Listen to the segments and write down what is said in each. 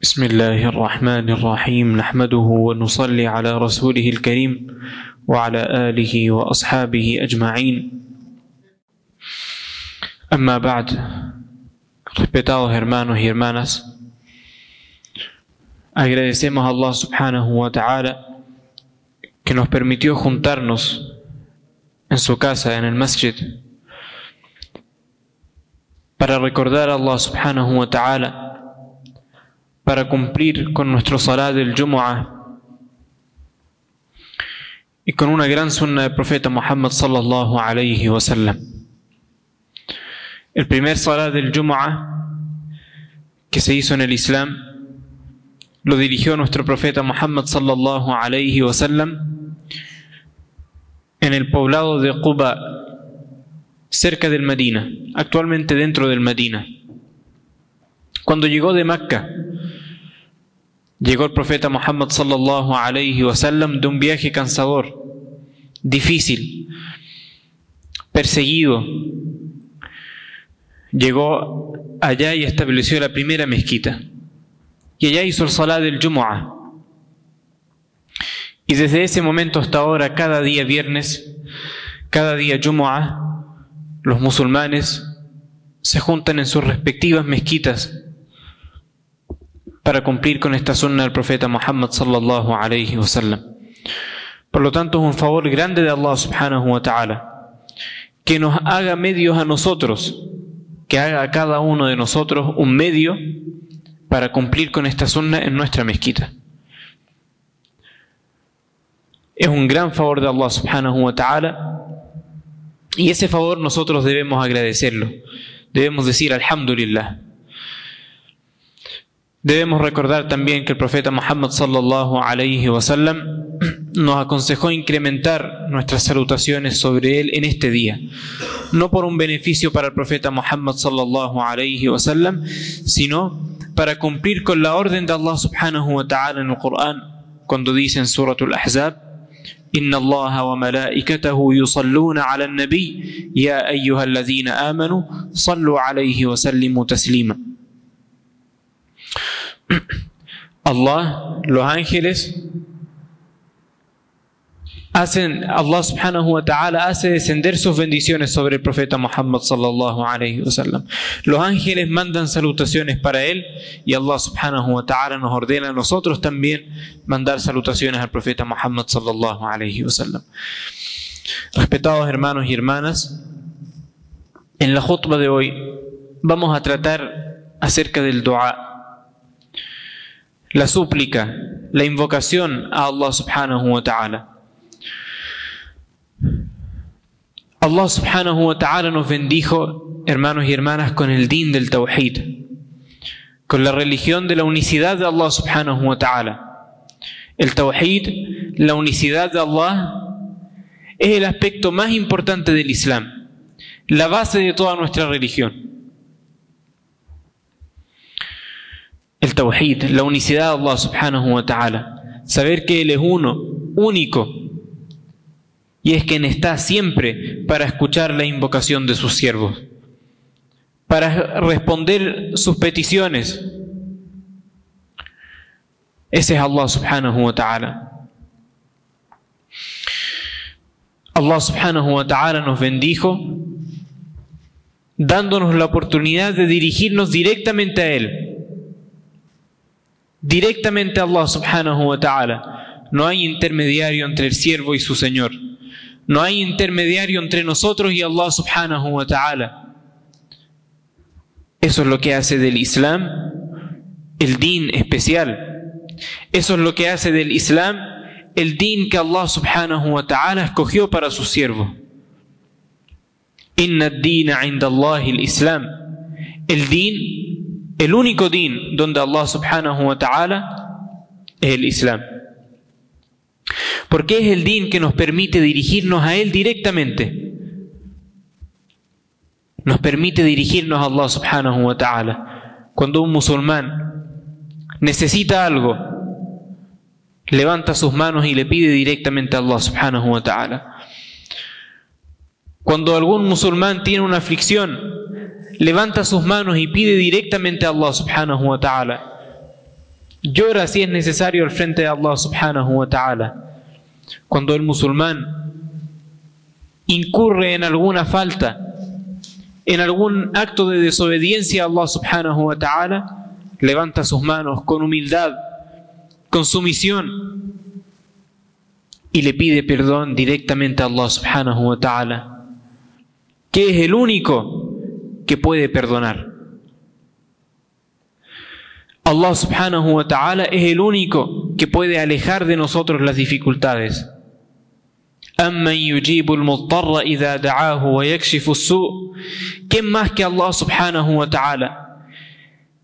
بسم الله الرحمن الرحيم نحمده ونصلي على رسوله الكريم وعلى آله وأصحابه أجمعين أما بعد respetados hermanos y hermanas agradecemos a Allah subhanahu wa ta'ala que nos permitió juntarnos en su casa, en el masjid, para recordar a Allah subhanahu wa ta'ala para cumplir con nuestro salat del Jumu'ah y con una gran sunna del profeta Muhammad sallallahu alayhi wa. El primer salat del Jumu'ah que se hizo en el Islam lo dirigió nuestro profeta Muhammad sallallahu alayhi wa en el poblado de Quba, cerca del Medina, actualmente dentro del Medina. Cuando llegó de Mecca, llegó el profeta Muhammad sallallahu alayhi wa sallam de un viaje cansador, difícil, perseguido. Llegó allá y estableció la primera mezquita. Y allá hizo el salat del Jumu'ah. Y desde ese momento hasta ahora, cada día viernes, cada día Jumu'ah, los musulmanes se juntan en sus respectivas mezquitas para cumplir con esta sunna del profeta Muhammad sallallahu alayhi wa sallam. Por lo tanto, es un favor grande de Allah subhanahu wa ta'ala que nos haga medios a nosotros, que haga a cada uno de nosotros un medio para cumplir con esta sunna en nuestra mezquita. Es un gran favor de Allah subhanahu wa ta'ala y ese favor nosotros debemos agradecerlo. Debemos decir alhamdulillah. Debemos recordar también que el profeta Muhammad sallallahu alayhi wa sallam nos aconsejó incrementar nuestras salutaciones sobre él en este día, no por un beneficio para el profeta Muhammad sallallahu alayhi wa sallam, sino para cumplir con la orden de Allah subhanahu wa ta'ala en el Corán, cuando dice en Suratul Ahzab, إن الله وملائكته يصلون على النبي يا أيها الذين آمنوا صلوا عليه وسلموا تسليما Allah, los ángeles, hacen, Allah subhanahu wa ta'ala hace descender sus bendiciones sobre el profeta Muhammad sallallahu alayhi wa sallam. Los ángeles mandan salutaciones para él y Allah subhanahu wa ta'ala nos ordena a nosotros también mandar salutaciones al profeta Muhammad sallallahu alayhi wa sallam. Respetados hermanos y hermanas, en la jutba de hoy vamos a tratar acerca del dua la súplica, la invocación a Allah subhanahu wa ta'ala. Allah subhanahu wa ta'ala nos bendijo, hermanos y hermanas, con el din del tawhid, con la religión de la unicidad de Allah subhanahu wa ta'ala. El tawhid, la unicidad de Allah, es el aspecto más importante del Islam, la base de toda nuestra religión. El tawhid, la unicidad de Allah subhanahu wa ta'ala. Saber que Él es uno, único, y es quien está siempre para escuchar la invocación de sus siervos, para responder sus peticiones. Ese es Allah subhanahu wa ta'ala. Allah subhanahu wa ta'ala nos bendijo dándonos la oportunidad de dirigirnos directamente a Él directamente a Allah subhanahu wa ta'ala. No hay intermediario entre el siervo y su Señor. No hay intermediario entre nosotros y Allah subhanahu wa ta'ala. Eso es lo que hace del Islam el din especial. Eso es lo que hace del Islam el din que Allah subhanahu wa ta'ala escogió para su siervo. Inna ad-dina inda Allah el Islam. El din el único din donde Allah subhanahu wa ta'ala es el Islam. Porque es el din que nos permite dirigirnos a Él directamente. Nos permite dirigirnos a Allah subhanahu wa ta'ala. Cuando un musulmán necesita algo, levanta sus manos y le pide directamente a Allah subhanahu wa ta'ala. Cuando algún musulmán tiene una aflicción, levanta sus manos y pide directamente a Allah subhanahu wa ta'ala. Llora si es necesario al frente de Allah subhanahu wa ta'ala. Cuando el musulmán incurre en alguna falta, en algún acto de desobediencia a Allah subhanahu wa ta'ala, levanta sus manos con humildad, con sumisión y le pide perdón directamente a Allah subhanahu wa ta'ala, que es el único que puede perdonar. Allah subhanahu wa ta'ala es el único que puede alejar de nosotros las dificultades. ¿Quién más que Allah subhanahu wa ta'ala?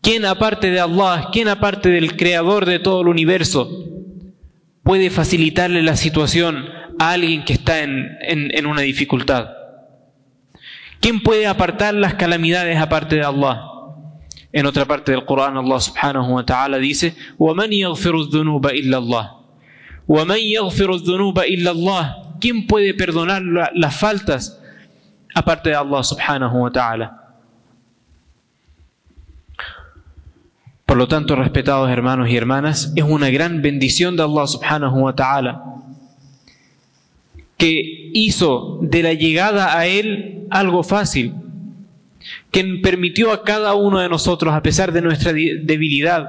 ¿Quién aparte de Allah, quién aparte del creador de todo el universo puede facilitarle la situación a alguien que está en, en, en una dificultad? ¿Quién puede apartar las calamidades aparte de Allah? En otra parte del Corán, Allah subhanahu wa ta'ala dice: وَمَنْ يَغْفِرُ الذُّنُوبَ إِلَّا اللَّهِ وَمَنْ يَغْفِرُ الذُّنُوبَ إِلَّا اللَّهِ ¿Quién puede perdonar la- las faltas aparte de Allah subhanahu wa ta'ala? Por lo tanto, respetados hermanos y hermanas, es una gran bendición de Allah subhanahu wa ta'ala que hizo de la llegada a Él algo fácil, que permitió a cada uno de nosotros, a pesar de nuestra debilidad,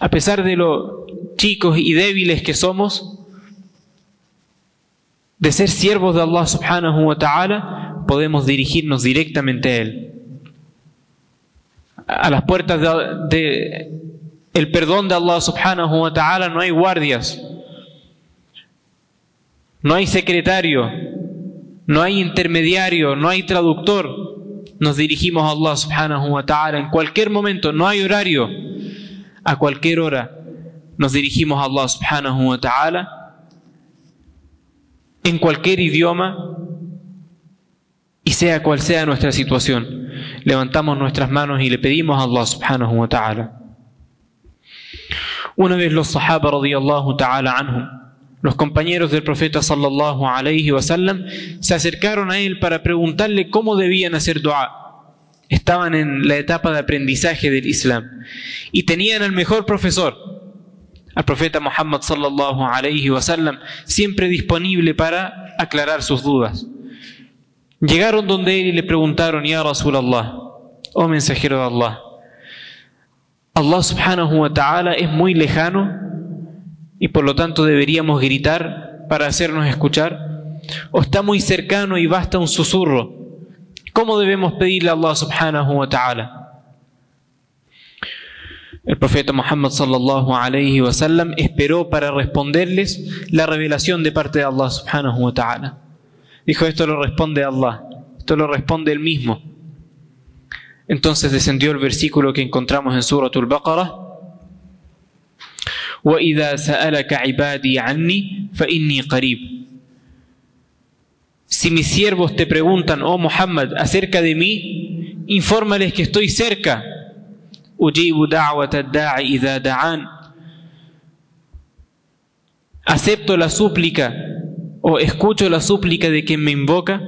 a pesar de lo chicos y débiles que somos, de ser siervos de Allah subhanahu wa ta'ala, podemos dirigirnos directamente a Él. A las puertas de, de el perdón de Allah subhanahu wa ta'ala no hay guardias, no hay secretario, no hay intermediario, no hay traductor. Nos dirigimos a Allah subhanahu wa ta'ala en cualquier momento, no hay horario. A cualquier hora nos dirigimos a Allah subhanahu wa ta'ala en cualquier idioma y sea cual sea nuestra situación. Levantamos nuestras manos y le pedimos a Allah subhanahu wa ta'ala. Una vez los sahaba radiyallahu ta'ala anhum, los compañeros del profeta sallallahu alayhi wa sallam, se acercaron a él para preguntarle cómo debían hacer dua. Estaban en la etapa de aprendizaje del Islam y tenían al mejor profesor, al profeta Muhammad sallallahu alayhi wa sallam, siempre disponible para aclarar sus dudas. Llegaron donde él y le preguntaron, Ya Rasulallah, oh mensajero de Allah, Allah subhanahu wa ta'ala es muy lejano y por lo tanto deberíamos gritar para hacernos escuchar, o está muy cercano y basta un susurro. ¿Cómo debemos pedirle a Allah subhanahu wa ta'ala? El profeta Muhammad sallallahu alayhi wa sallam esperó para responderles la revelación de parte de Allah subhanahu wa ta'ala. Dijo, esto lo responde Allah, esto lo responde él mismo. Entonces descendió el versículo que encontramos en Suratul Baqarah. وإذا سألك عبادي عني فإني قريب Si mis siervos te preguntan, oh Muhammad, acerca de mí, infórmales que estoy cerca. Acepto la súplica o escucho la súplica de quien me invoca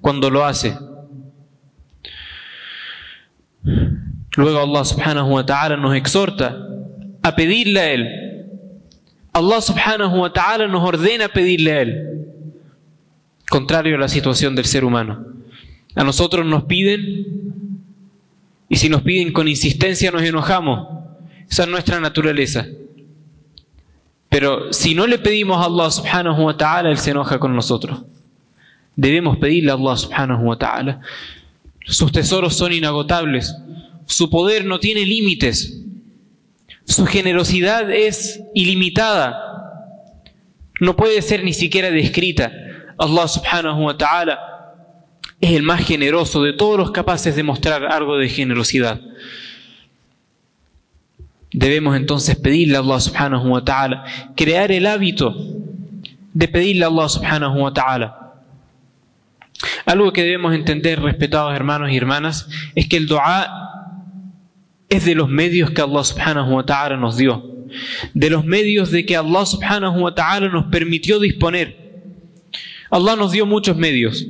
cuando lo hace. Luego Allah subhanahu wa ta'ala nos exhorta a pedirle a Él. Allah subhanahu wa ta'ala nos ordena pedirle a Él. Contrario a la situación del ser humano. A nosotros nos piden y si nos piden con insistencia nos enojamos. Esa es nuestra naturaleza. Pero si no le pedimos a Allah subhanahu wa ta'ala, Él se enoja con nosotros. Debemos pedirle a Allah subhanahu wa ta'ala. Sus tesoros son inagotables. Su poder no tiene límites. Su generosidad es ilimitada. No puede ser ni siquiera descrita. Allah subhanahu wa ta'ala es el más generoso de todos los capaces de mostrar algo de generosidad. Debemos entonces pedirle a Allah subhanahu wa ta'ala, crear el hábito de pedirle a Allah subhanahu wa ta'ala. Algo que debemos entender, respetados hermanos y hermanas, es que el dua es de los medios que Allah subhanahu wa ta'ala nos dio, de los medios de que Allah subhanahu wa ta'ala nos permitió disponer. Allah nos dio muchos medios.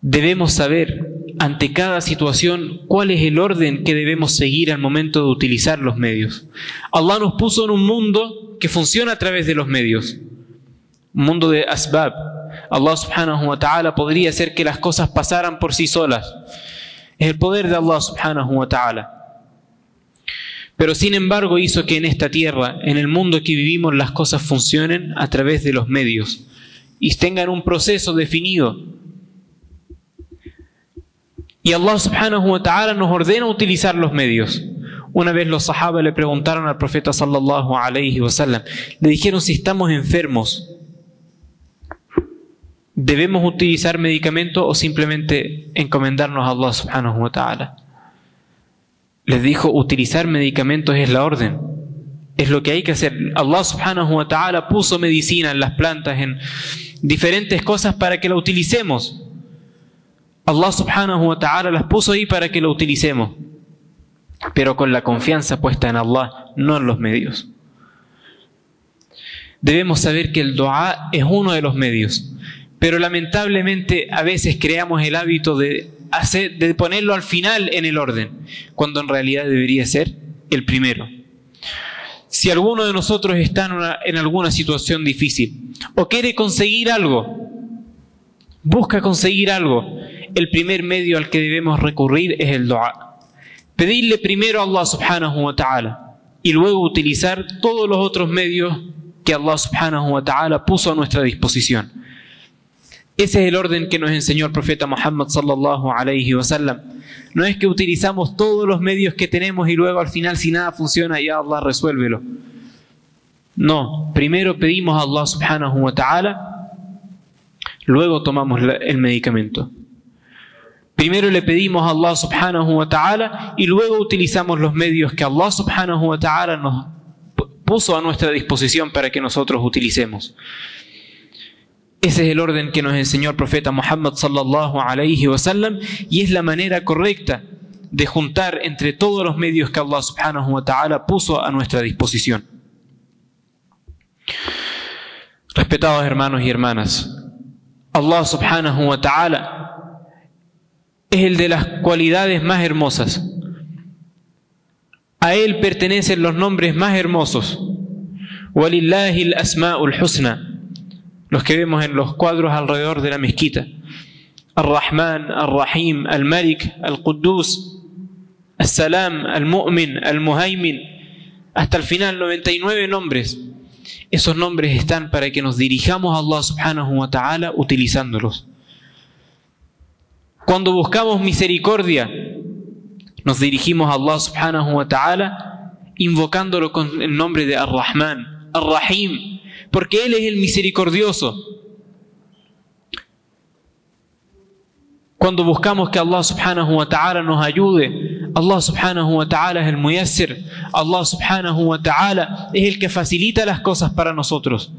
Debemos saber ante cada situación cuál es el orden que debemos seguir al momento de utilizar los medios. Allah nos puso en un mundo que funciona a través de los medios, un mundo de asbab. Allah subhanahu wa ta'ala podría hacer que las cosas pasaran por sí solas. Es el poder de Allah subhanahu wa ta'ala. Pero sin embargo hizo que en esta tierra, en el mundo que vivimos, las cosas funcionen a través de los medios y tengan un proceso definido y Allah subhanahu wa ta'ala nos ordena utilizar los medios. Una vez los sahabas le preguntaron al profeta sallallahu alayhi wa sallam, le dijeron si estamos enfermos, ¿debemos utilizar medicamento o simplemente encomendarnos a Allah subhanahu wa ta'ala? Les dijo, utilizar medicamentos es la orden, es lo que hay que hacer. Allah subhanahu wa ta'ala puso medicina en las plantas, en diferentes cosas para que la utilicemos. Allah subhanahu wa ta'ala las puso ahí para que lo utilicemos, pero con la confianza puesta en Allah, no en los medios. Debemos saber que el dua es uno de los medios, pero lamentablemente a veces creamos el hábito de, ponerlo al final en el orden, cuando en realidad debería ser el primero. Si alguno de nosotros está en, en alguna situación difícil o quiere conseguir algo, busca conseguir algo, el primer medio al que debemos recurrir es el dua. Pedirle primero a Allah subhanahu wa ta'ala y luego utilizar todos los otros medios que Allah subhanahu wa ta'ala puso a nuestra disposición. Ese es el orden que nos enseñó el profeta Muhammad sallallahu alayhi wa sallam. No es que utilizamos todos los medios que tenemos y luego al final si nada funciona ya Allah resuélvelo. No, primero pedimos a Allah subhanahu wa ta'ala, luego tomamos el medicamento. Primero le pedimos a Allah subhanahu wa ta'ala y luego utilizamos los medios que Allah subhanahu wa ta'ala nos puso a nuestra disposición para que nosotros utilicemos. Ese es el orden que nos enseñó el profeta Muhammad sallallahu alayhi wa sallam y es la manera correcta de juntar entre todos los medios que Allah subhanahu wa ta'ala puso a nuestra disposición. Respetados hermanos y hermanas, Allah subhanahu wa ta'ala es el de las cualidades más hermosas. A Él pertenecen los nombres más hermosos. Walillahi al-asma'ul husna, los que vemos en los cuadros alrededor de la mezquita. Al-Rahman, Al-Rahim, Al-Malik, Al-Quddus, Al-Salam, Al-Mu'min, Al-Muhaymin, hasta el final 99 nombres. Esos nombres están para que nos dirijamos a Allah subhanahu wa ta'ala utilizándolos. Cuando buscamos misericordia, nos dirigimos a Allah subhanahu wa ta'ala invocándolo con el nombre de Ar-Rahman, Ar-Rahim, porque Él es el misericordioso. Cuando buscamos que Allah subhanahu wa ta'ala nos ayude, Allah subhanahu wa ta'ala es el muyassir, Allah subhanahu wa ta'ala es el que facilita las cosas para nosotros.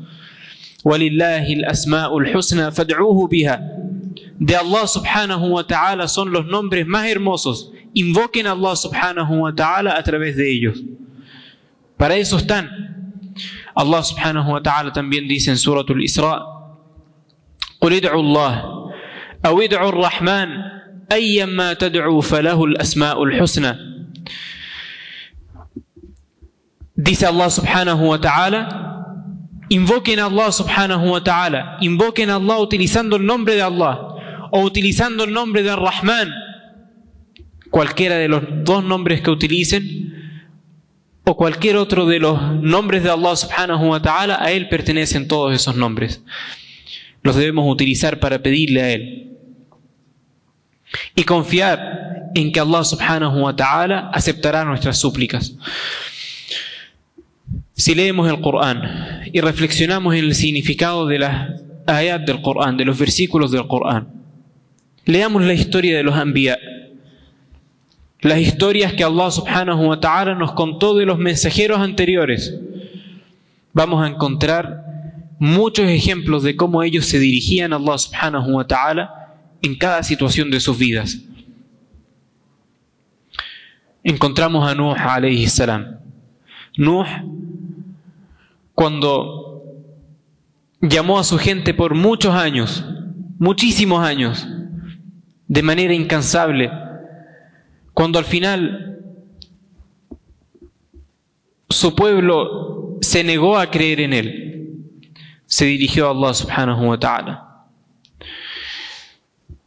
De Allah subhanahu wa ta'ala son los nombres más hermosos. Invoquen a Allah subhanahu wa ta'ala a través de ellos. Para eso están. Allah subhanahu wa ta'ala también Suratul Isra: قل ادعوا الله أو ادعوا الرحمن أيما تدعوا فله الأسماء الحسنى Dice subhanahu wa ta'ala Invoquen a Allah subhanahu wa ta'ala Invoquen a Allah utilizando el nombre de Allah o utilizando el nombre de Rahman, cualquiera de los dos nombres que utilicen, o cualquier otro de los nombres de Allah subhanahu wa ta'ala, a Él pertenecen todos esos nombres. Los debemos utilizar para pedirle a Él. Y confiar en que Allah subhanahu wa ta'ala aceptará nuestras súplicas. Si leemos el Corán y reflexionamos en el significado de las ayat del Corán, de los versículos del Corán, Leamos la historia de los Anbiya. Las historias que Allah subhanahu wa ta'ala nos contó de los mensajeros anteriores. Vamos a encontrar muchos ejemplos de cómo ellos se dirigían a Allah subhanahu wa ta'ala en cada situación de sus vidas. Encontramos a Nuh alayhi salam. Nuh, cuando llamó a su gente por muchos años, muchísimos años, de manera incansable, cuando al final su pueblo se negó a creer en él, se dirigió a Allah subhanahu wa ta'ala.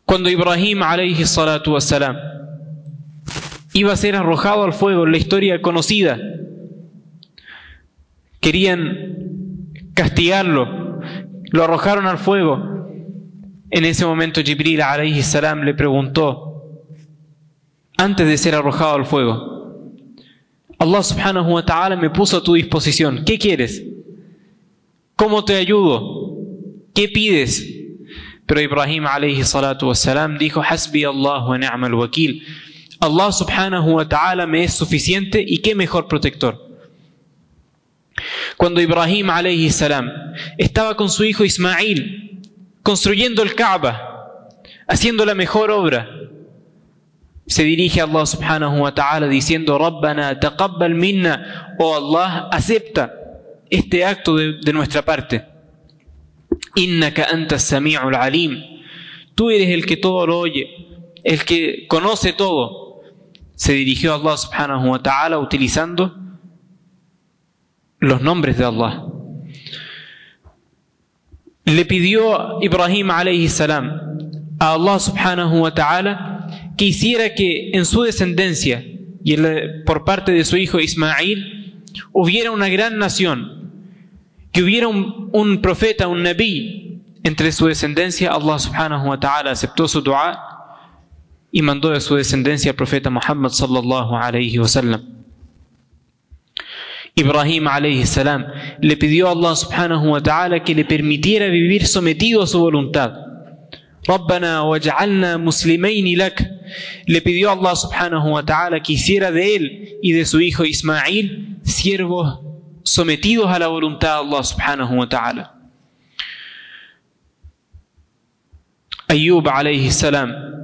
Cuando Ibrahim alayhi salatu wassalam iba a ser arrojado al fuego la historia conocida, querían castigarlo, lo arrojaron al fuego. En ese momento Jibril alayhi salam le preguntó, antes de ser arrojado al fuego, Allah subhanahu wa ta'ala me puso a tu disposición, ¿qué quieres? ¿Cómo te ayudo? ¿Qué pides? Pero Ibrahim alayhi salatu wassalam dijo, Hasbi Allah wa ni'mal wakil. Allah subhanahu wa ta'ala me es suficiente y qué mejor protector. Cuando Ibrahim alayhi salam estaba con su hijo Ismail construyendo el Kaaba, haciendo la mejor obra, se dirige a Allah subhanahu wa ta'ala diciendo, Rabbana taqabbal minna, oh Allah, acepta este acto de, nuestra parte. Innaka anta sami'ul alim. Tú eres el que todo lo oye, el que conoce todo. Se dirigió a Allah subhanahu wa ta'ala utilizando los nombres de Allah. Le pidió Ibrahim alayhi salam a Allah subhanahu wa ta'ala que hiciera que en su descendencia y por parte de su hijo Ismail hubiera una gran nación, que hubiera un, profeta, un nabi entre su descendencia. Allah subhanahu wa ta'ala aceptó su dua y mandó de su descendencia al profeta Muhammad sallallahu alayhi wa sallam. Ibrahim alayhi salam le pidió a Allah subhanahu wa ta'ala que le permitiera vivir sometido a su voluntad. Le pidió Allah subhanahu wa ta'ala que hiciera de él y de su hijo Ismail siervos sometidos a la voluntad de Allah subhanahu wa ta'ala. Ayub alayhi salam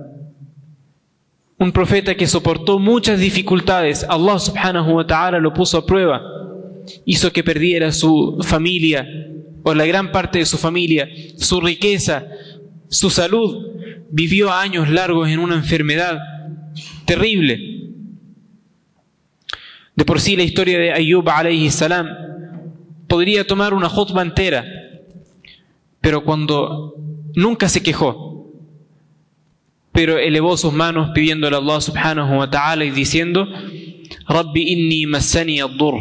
un profeta que soportó muchas dificultades, Allah subhanahu wa ta'ala lo puso a prueba, hizo que perdiera su familia, o la gran parte de su familia, su riqueza, su salud, vivió años largos en una enfermedad terrible. De por sí la historia de Ayub alayhi salam podría tomar una jotba entera, pero cuando nunca se quejó, pero elevó sus manos pidiéndole a Allah subhanahu wa ta'ala y diciendo, Rabbi inni masani ad-dur.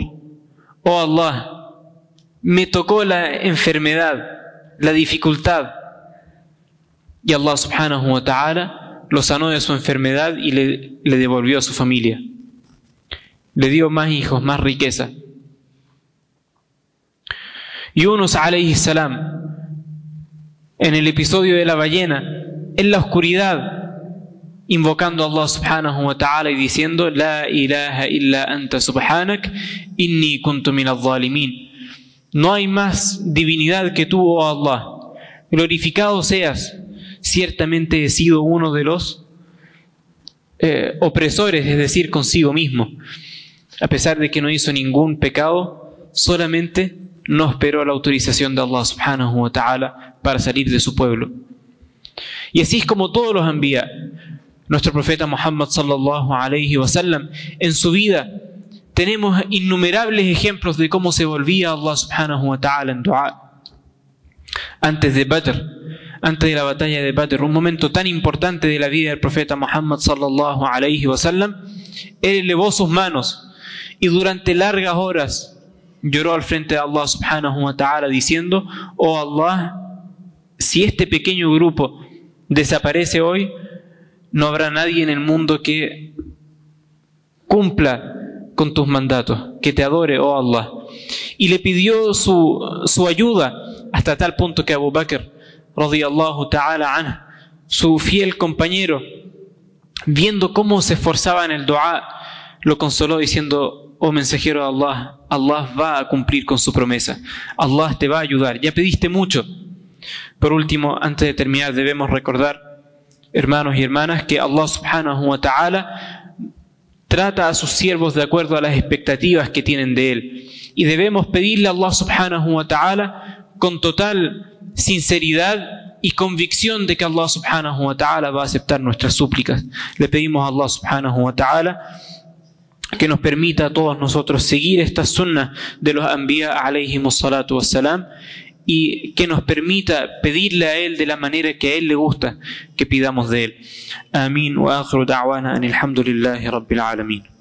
Oh Allah, me tocó la enfermedad, la dificultad. Y Allah subhanahu wa ta'ala lo sanó de su enfermedad y le, le devolvió a su familia. Le dio más hijos, más riqueza. Yunus alayhi salam, en el episodio de la ballena, en la oscuridad, invocando a Allah subhanahu wa ta'ala y diciendo La ilaha illa anta subhanak inni kuntu min zalimin No hay más divinidad que tú, oh Allah. Glorificado seas. Ciertamente he sido uno de los eh, opresores, es decir, consigo mismo. A pesar de que no hizo ningún pecado, solamente no esperó la autorización de Allah subhanahu wa ta'ala para salir de su pueblo. Y así es como todos los envía. Nuestro profeta Muhammad sallallahu alayhi wa sallam, en su vida tenemos innumerables ejemplos de cómo se volvía Allah subhanahu wa ta'ala en dua. Antes de Badr, antes de la batalla de Badr, un momento tan importante de la vida del profeta Muhammad sallallahu alayhi wa sallam, él elevó sus manos y durante largas horas lloró al frente de Allah subhanahu wa ta'ala diciendo, oh Allah, si este pequeño grupo desaparece hoy, no habrá nadie en el mundo que cumpla con tus mandatos, que te adore, oh Allah. Y le pidió su, su ayuda hasta tal punto que Abu Bakr, radiyallahu ta'ala anhu, su fiel compañero, viendo cómo se esforzaba en el dua, lo consoló diciendo, oh mensajero de Allah, Allah va a cumplir con su promesa, Allah te va a ayudar, ya pediste mucho. Por último, antes de terminar, debemos recordar hermanos y hermanas, que Allah subhanahu wa ta'ala trata a sus siervos de acuerdo a las expectativas que tienen de Él. Y debemos pedirle a Allah subhanahu wa ta'ala con total sinceridad y convicción de que Allah subhanahu wa ta'ala va a aceptar nuestras súplicas. Le pedimos a Allah subhanahu wa ta'ala que nos permita a todos nosotros seguir esta sunna de los anbiya alayhimus salatu wassalam y que nos permita pedirle a Él de la manera que a Él le gusta que pidamos de Él. Amén. Wa akhiru da'wana anil hamdulillahi rabbil alamin.